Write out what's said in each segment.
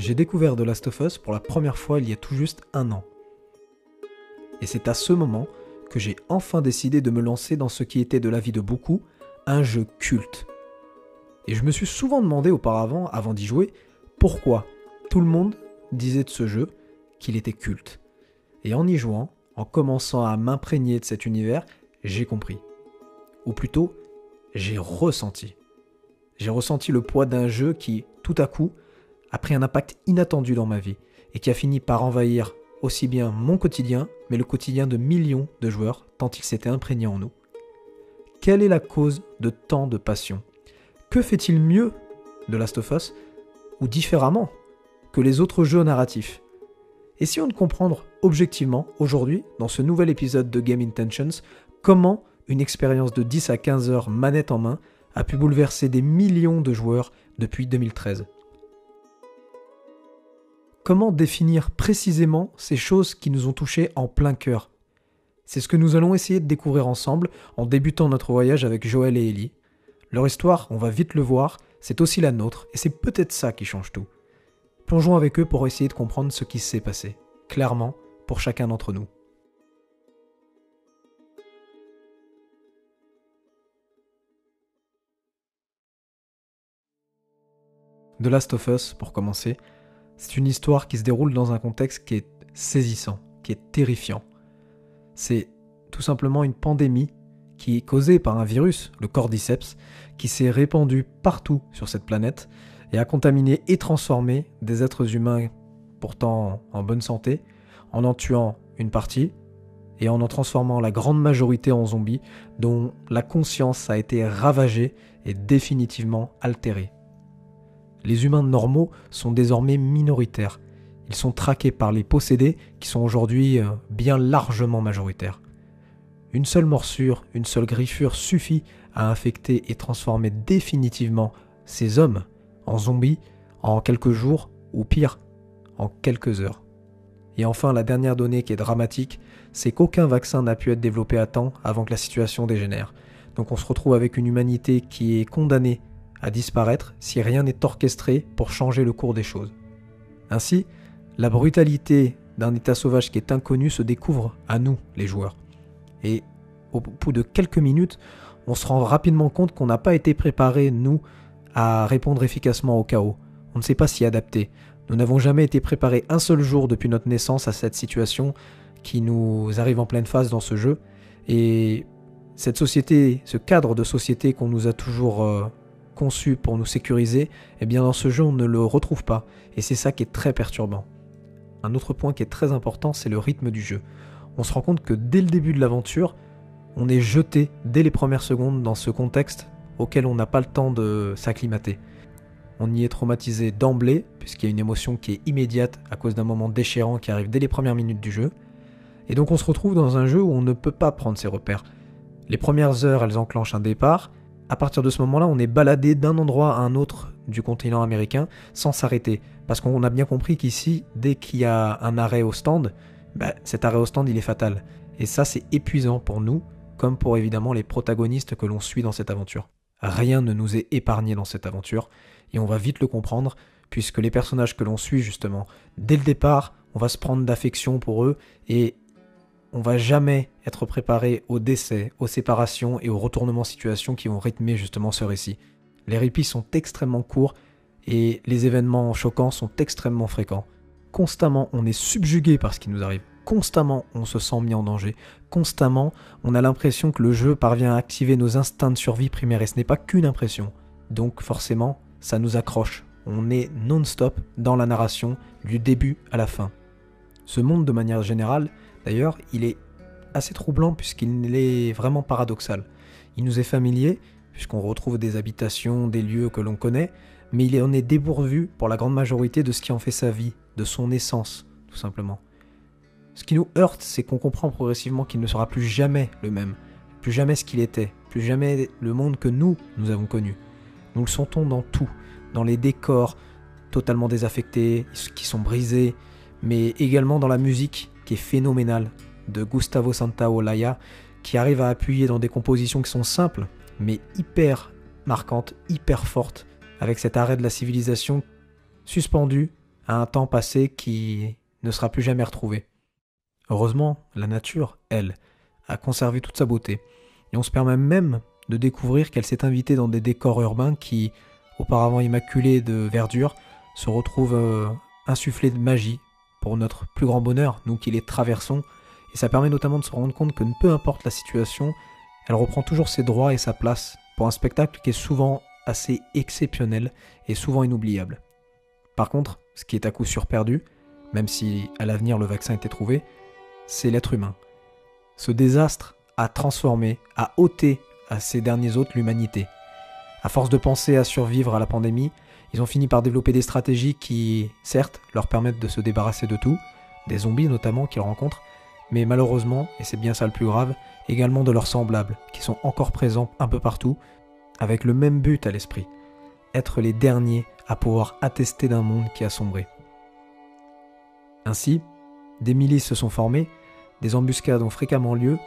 j'ai découvert The Last of Us pour la première fois il y a tout juste un an. Et c'est à ce moment que j'ai enfin décidé de me lancer dans ce qui était de la vie de beaucoup, un jeu culte. Et je me suis souvent demandé auparavant, avant d'y jouer, pourquoi tout le monde disait de ce jeu qu'il était culte. Et en y jouant, en commençant à m'imprégner de cet univers, j'ai compris. Ou plutôt, j'ai ressenti. J'ai ressenti le poids d'un jeu qui, tout à coup, a pris un impact inattendu dans ma vie et qui a fini par envahir aussi bien mon quotidien, mais le quotidien de millions de joueurs, tant il s'était imprégné en nous. Quelle est la cause de tant de passion? Que fait-il mieux de Last of Us, ou différemment, que les autres jeux narratifs? Essayons de comprendre objectivement, aujourd'hui, dans ce nouvel épisode de Game Intentions, comment une expérience de 10 à 15 heures manette en main a pu bouleverser des millions de joueurs depuis 2013. Comment définir précisément ces choses qui nous ont touchés en plein cœur C'est ce que nous allons essayer de découvrir ensemble en débutant notre voyage avec Joël et Ellie. Leur histoire, on va vite le voir, c'est aussi la nôtre, et c'est peut-être ça qui change tout. Plongeons avec eux pour essayer de comprendre ce qui s'est passé, clairement, pour chacun d'entre nous. The Last of Us, pour commencer, c'est une histoire qui se déroule dans un contexte qui est saisissant, qui est terrifiant. C'est tout simplement une pandémie qui est causée par un virus, le cordyceps, qui s'est répandu partout sur cette planète et a contaminé et transformé des êtres humains pourtant en bonne santé, en en tuant une partie et en en transformant la grande majorité en zombies dont la conscience a été ravagée et définitivement altérée. Les humains normaux sont désormais minoritaires. Ils sont traqués par les possédés qui sont aujourd'hui euh, bien largement majoritaires. Une seule morsure, une seule griffure suffit à infecter et transformer définitivement ces hommes en zombies en quelques jours ou pire, en quelques heures. Et enfin, la dernière donnée qui est dramatique, c'est qu'aucun vaccin n'a pu être développé à temps avant que la situation dégénère. Donc on se retrouve avec une humanité qui est condamnée à disparaître si rien n'est orchestré pour changer le cours des choses. Ainsi, la brutalité d'un état sauvage qui est inconnu se découvre à nous, les joueurs. Et au bout de quelques minutes, on se rend rapidement compte qu'on n'a pas été préparé, nous, à répondre efficacement au chaos. On ne sait pas s'y adapter. Nous n'avons jamais été préparés un seul jour depuis notre naissance à cette situation qui nous arrive en pleine phase dans ce jeu. Et cette société, ce cadre de société qu'on nous a toujours euh, conçu pour nous sécuriser, eh bien dans ce jeu on ne le retrouve pas, et c'est ça qui est très perturbant. Un autre point qui est très important, c'est le rythme du jeu. On se rend compte que dès le début de l'aventure, on est jeté dès les premières secondes dans ce contexte auquel on n'a pas le temps de s'acclimater. On y est traumatisé d'emblée, puisqu'il y a une émotion qui est immédiate à cause d'un moment déchirant qui arrive dès les premières minutes du jeu. Et donc on se retrouve dans un jeu où on ne peut pas prendre ses repères. Les premières heures, elles enclenchent un départ, à partir de ce moment-là, on est baladé d'un endroit à un autre du continent américain sans s'arrêter. Parce qu'on a bien compris qu'ici, dès qu'il y a un arrêt au stand, bah, cet arrêt au stand, il est fatal. Et ça, c'est épuisant pour nous, comme pour évidemment les protagonistes que l'on suit dans cette aventure. Rien ne nous est épargné dans cette aventure, et on va vite le comprendre, puisque les personnages que l'on suit justement, dès le départ, on va se prendre d'affection pour eux, et on va jamais être préparé au décès, aux séparations et aux retournements de situation qui vont rythmer justement ce récit. Les répits sont extrêmement courts et les événements choquants sont extrêmement fréquents. Constamment, on est subjugué par ce qui nous arrive. Constamment, on se sent mis en danger. Constamment, on a l'impression que le jeu parvient à activer nos instincts de survie primaires et ce n'est pas qu'une impression. Donc forcément, ça nous accroche. On est non-stop dans la narration du début à la fin. Ce monde, de manière générale, D'ailleurs, il est assez troublant puisqu'il est vraiment paradoxal. Il nous est familier, puisqu'on retrouve des habitations, des lieux que l'on connaît, mais il en est dépourvu pour la grande majorité de ce qui en fait sa vie, de son essence, tout simplement. Ce qui nous heurte, c'est qu'on comprend progressivement qu'il ne sera plus jamais le même, plus jamais ce qu'il était, plus jamais le monde que nous, nous avons connu. Nous le sentons dans tout, dans les décors totalement désaffectés, qui sont brisés, mais également dans la musique qui phénoménal de Gustavo Santaolalla, qui arrive à appuyer dans des compositions qui sont simples, mais hyper marquantes, hyper fortes, avec cet arrêt de la civilisation suspendu à un temps passé qui ne sera plus jamais retrouvé. Heureusement, la nature, elle, a conservé toute sa beauté, et on se permet même de découvrir qu'elle s'est invitée dans des décors urbains qui, auparavant immaculés de verdure, se retrouvent euh, insufflés de magie pour notre plus grand bonheur, nous qui les traversons, et ça permet notamment de se rendre compte que peu importe la situation, elle reprend toujours ses droits et sa place pour un spectacle qui est souvent assez exceptionnel et souvent inoubliable. Par contre, ce qui est à coup sûr perdu, même si à l'avenir le vaccin était trouvé, c'est l'être humain. Ce désastre a transformé, a ôté à ces derniers hôtes l'humanité. À force de penser à survivre à la pandémie, ils ont fini par développer des stratégies qui, certes, leur permettent de se débarrasser de tout, des zombies notamment qu'ils rencontrent, mais malheureusement, et c'est bien ça le plus grave, également de leurs semblables, qui sont encore présents un peu partout, avec le même but à l'esprit, être les derniers à pouvoir attester d'un monde qui a sombré. Ainsi, des milices se sont formées, des embuscades ont fréquemment lieu,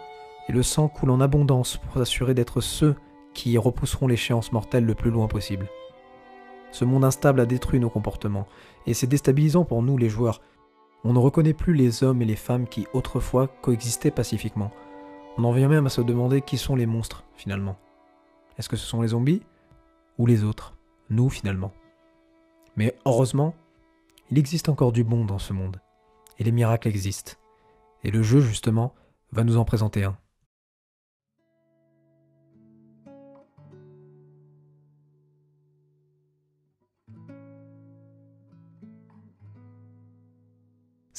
et le sang coule en abondance pour s'assurer d'être ceux qui repousseront l'échéance mortelle le plus loin possible. Ce monde instable a détruit nos comportements, et c'est déstabilisant pour nous les joueurs. On ne reconnaît plus les hommes et les femmes qui autrefois coexistaient pacifiquement. On en vient même à se demander qui sont les monstres, finalement. Est-ce que ce sont les zombies Ou les autres Nous, finalement? Mais heureusement, il existe encore du bon dans ce monde. Et les miracles existent. Et le jeu, justement, va nous en présenter un.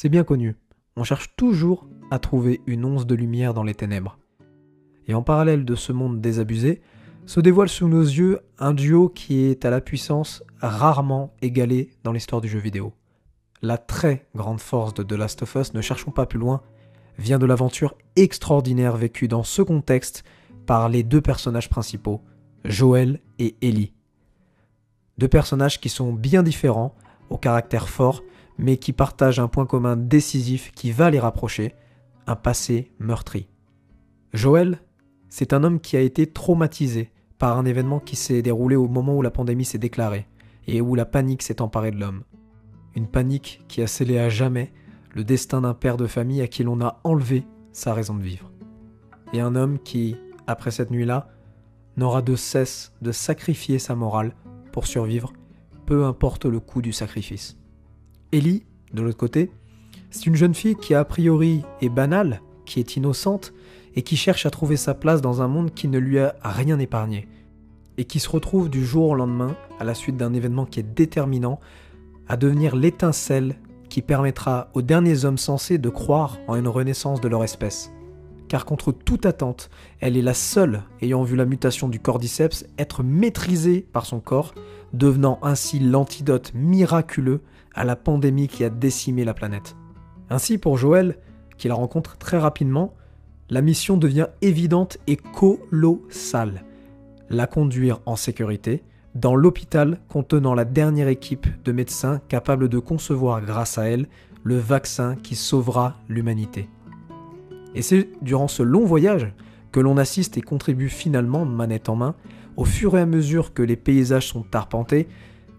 C'est bien connu, on cherche toujours à trouver une once de lumière dans les ténèbres. Et en parallèle de ce monde désabusé, se dévoile sous nos yeux un duo qui est à la puissance rarement égalée dans l'histoire du jeu vidéo. La très grande force de The Last of Us, ne cherchons pas plus loin, vient de l'aventure extraordinaire vécue dans ce contexte par les deux personnages principaux, Joël et Ellie. Deux personnages qui sont bien différents, au caractère fort, mais qui partagent un point commun décisif qui va les rapprocher, un passé meurtri. Joël, c'est un homme qui a été traumatisé par un événement qui s'est déroulé au moment où la pandémie s'est déclarée et où la panique s'est emparée de l'homme. Une panique qui a scellé à jamais le destin d'un père de famille à qui l'on a enlevé sa raison de vivre. Et un homme qui, après cette nuit-là, n'aura de cesse de sacrifier sa morale pour survivre, peu importe le coût du sacrifice. Ellie, de l'autre côté, c'est une jeune fille qui a priori est banale, qui est innocente, et qui cherche à trouver sa place dans un monde qui ne lui a rien épargné, et qui se retrouve du jour au lendemain, à la suite d'un événement qui est déterminant, à devenir l'étincelle qui permettra aux derniers hommes sensés de croire en une renaissance de leur espèce. Car contre toute attente, elle est la seule ayant vu la mutation du cordyceps être maîtrisée par son corps, devenant ainsi l'antidote miraculeux à la pandémie qui a décimé la planète. Ainsi pour Joël, qui la rencontre très rapidement, la mission devient évidente et colossale. La conduire en sécurité dans l'hôpital contenant la dernière équipe de médecins capables de concevoir grâce à elle le vaccin qui sauvera l'humanité. Et c'est durant ce long voyage que l'on assiste et contribue finalement, manette en main, au fur et à mesure que les paysages sont arpentés,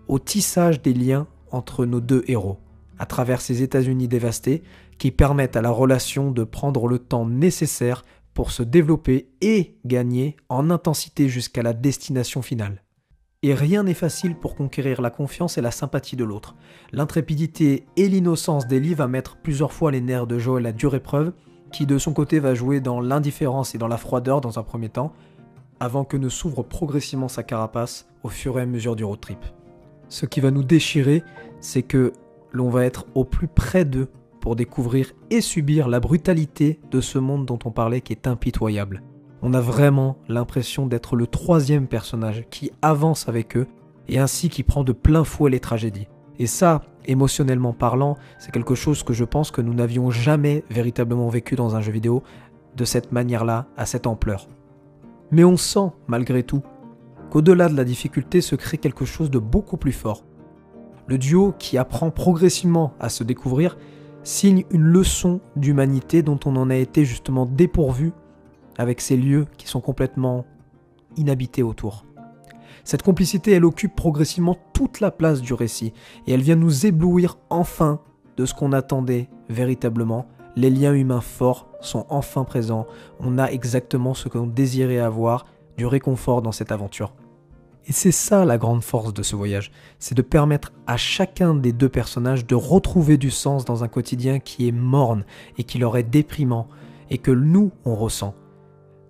au tissage des liens entre nos deux héros, à travers ces États-Unis dévastés qui permettent à la relation de prendre le temps nécessaire pour se développer et gagner en intensité jusqu'à la destination finale. Et rien n'est facile pour conquérir la confiance et la sympathie de l'autre. L'intrépidité et l'innocence d'Ellie va mettre plusieurs fois les nerfs de Joel à dure épreuve, qui de son côté va jouer dans l'indifférence et dans la froideur dans un premier temps, avant que ne s'ouvre progressivement sa carapace au fur et à mesure du road trip. Ce qui va nous déchirer, c'est que l'on va être au plus près d'eux pour découvrir et subir la brutalité de ce monde dont on parlait qui est impitoyable. On a vraiment l'impression d'être le troisième personnage qui avance avec eux et ainsi qui prend de plein fouet les tragédies. Et ça, émotionnellement parlant, c'est quelque chose que je pense que nous n'avions jamais véritablement vécu dans un jeu vidéo de cette manière-là, à cette ampleur. Mais on sent, malgré tout, qu'au-delà de la difficulté se crée quelque chose de beaucoup plus fort. Le duo qui apprend progressivement à se découvrir signe une leçon d'humanité dont on en a été justement dépourvu avec ces lieux qui sont complètement inhabités autour. Cette complicité, elle occupe progressivement toute la place du récit, et elle vient nous éblouir enfin de ce qu'on attendait véritablement. Les liens humains forts sont enfin présents, on a exactement ce qu'on désirait avoir, du réconfort dans cette aventure. Et c'est ça la grande force de ce voyage, c'est de permettre à chacun des deux personnages de retrouver du sens dans un quotidien qui est morne et qui leur est déprimant, et que nous, on ressent.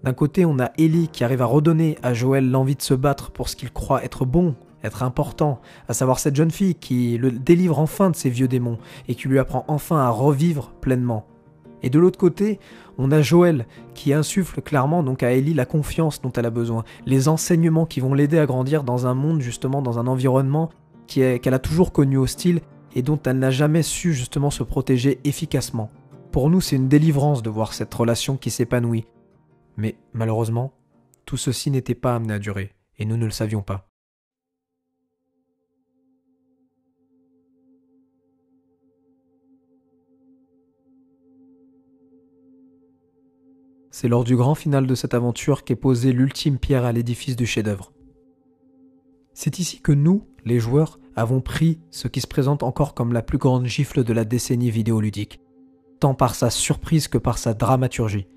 D'un côté, on a Ellie qui arrive à redonner à Joël l'envie de se battre pour ce qu'il croit être bon, être important, à savoir cette jeune fille qui le délivre enfin de ses vieux démons et qui lui apprend enfin à revivre pleinement. Et de l'autre côté, on a Joël qui insuffle clairement donc à Ellie la confiance dont elle a besoin, les enseignements qui vont l'aider à grandir dans un monde justement, dans un environnement qu'elle a toujours connu hostile et dont elle n'a jamais su justement se protéger efficacement. Pour nous, c'est une délivrance de voir cette relation qui s'épanouit. Mais malheureusement, tout ceci n'était pas amené à durer, et nous ne le savions pas. C'est lors du grand final de cette aventure qu'est posée l'ultime pierre à l'édifice du chef-d'œuvre. C'est ici que nous, les joueurs, avons pris ce qui se présente encore comme la plus grande gifle de la décennie vidéoludique, tant par sa surprise que par sa dramaturgie.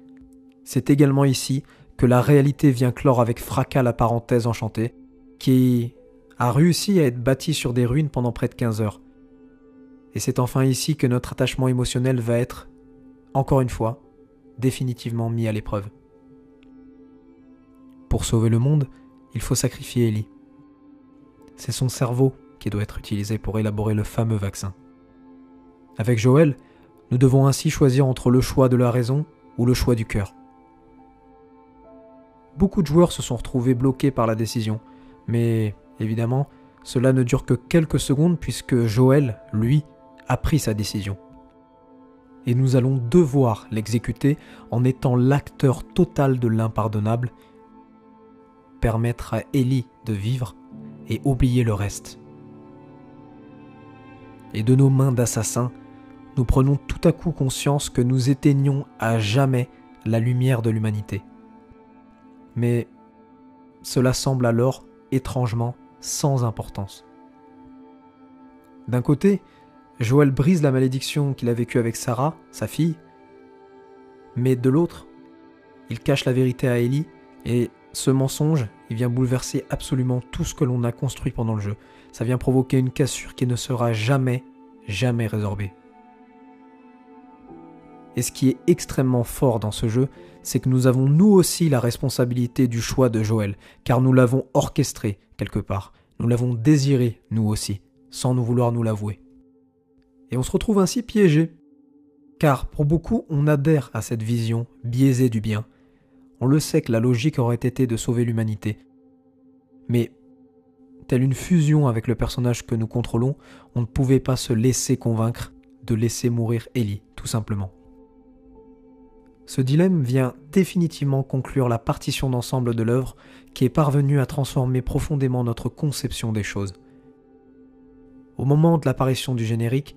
C'est également ici que la réalité vient clore avec fracas la parenthèse enchantée, qui a réussi à être bâtie sur des ruines pendant près de 15 heures. Et c'est enfin ici que notre attachement émotionnel va être, encore une fois, définitivement mis à l'épreuve. Pour sauver le monde, il faut sacrifier Ellie. C'est son cerveau qui doit être utilisé pour élaborer le fameux vaccin. Avec Joël, nous devons ainsi choisir entre le choix de la raison ou le choix du cœur. Beaucoup de joueurs se sont retrouvés bloqués par la décision, mais évidemment, cela ne dure que quelques secondes puisque Joël, lui, a pris sa décision et nous allons devoir l'exécuter en étant l'acteur total de l'impardonnable, permettre à Ellie de vivre et oublier le reste. Et de nos mains d'assassins, nous prenons tout à coup conscience que nous éteignons à jamais la lumière de l'humanité. Mais cela semble alors étrangement sans importance. D'un côté, Joël brise la malédiction qu'il a vécue avec Sarah, sa fille, mais de l'autre, il cache la vérité à Ellie, et ce mensonge, il vient bouleverser absolument tout ce que l'on a construit pendant le jeu. Ça vient provoquer une cassure qui ne sera jamais, jamais résorbée. Et ce qui est extrêmement fort dans ce jeu, c'est que nous avons nous aussi la responsabilité du choix de Joël, car nous l'avons orchestré quelque part. Nous l'avons désiré, nous aussi, sans nous vouloir nous l'avouer et on se retrouve ainsi piégé. Car pour beaucoup, on adhère à cette vision biaisée du bien. On le sait que la logique aurait été de sauver l'humanité. Mais, telle une fusion avec le personnage que nous contrôlons, on ne pouvait pas se laisser convaincre de laisser mourir Ellie, tout simplement. Ce dilemme vient définitivement conclure la partition d'ensemble de l'œuvre qui est parvenue à transformer profondément notre conception des choses. Au moment de l'apparition du générique,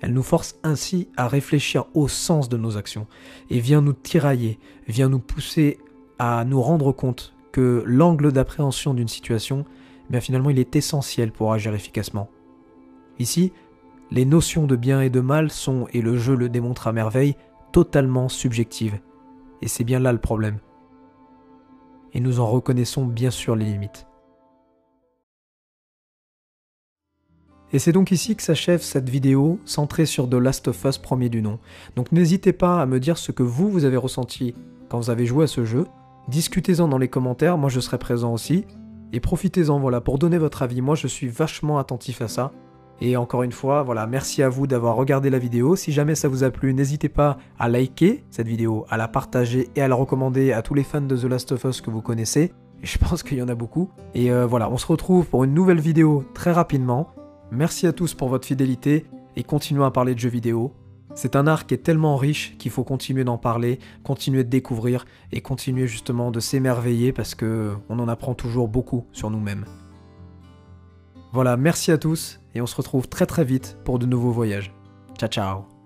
elle nous force ainsi à réfléchir au sens de nos actions et vient nous tirailler, vient nous pousser à nous rendre compte que l'angle d'appréhension d'une situation, eh finalement il est essentiel pour agir efficacement. Ici, les notions de bien et de mal sont, et le jeu le démontre à merveille, totalement subjectives. Et c'est bien là le problème. Et nous en reconnaissons bien sûr les limites. Et c'est donc ici que s'achève cette vidéo centrée sur The Last of Us premier du nom. Donc n'hésitez pas à me dire ce que vous, vous avez ressenti quand vous avez joué à ce jeu. Discutez-en dans les commentaires, moi je serai présent aussi. Et profitez-en, voilà, pour donner votre avis. Moi je suis vachement attentif à ça. Et encore une fois, voilà, merci à vous d'avoir regardé la vidéo. Si jamais ça vous a plu, n'hésitez pas à liker cette vidéo, à la partager et à la recommander à tous les fans de The Last of Us que vous connaissez. Je pense qu'il y en a beaucoup. Et euh, voilà, on se retrouve pour une nouvelle vidéo très rapidement. Merci à tous pour votre fidélité et continuons à parler de jeux vidéo. C'est un art qui est tellement riche qu'il faut continuer d'en parler, continuer de découvrir et continuer justement de s'émerveiller parce que on en apprend toujours beaucoup sur nous-mêmes. Voilà, merci à tous et on se retrouve très très vite pour de nouveaux voyages. Ciao ciao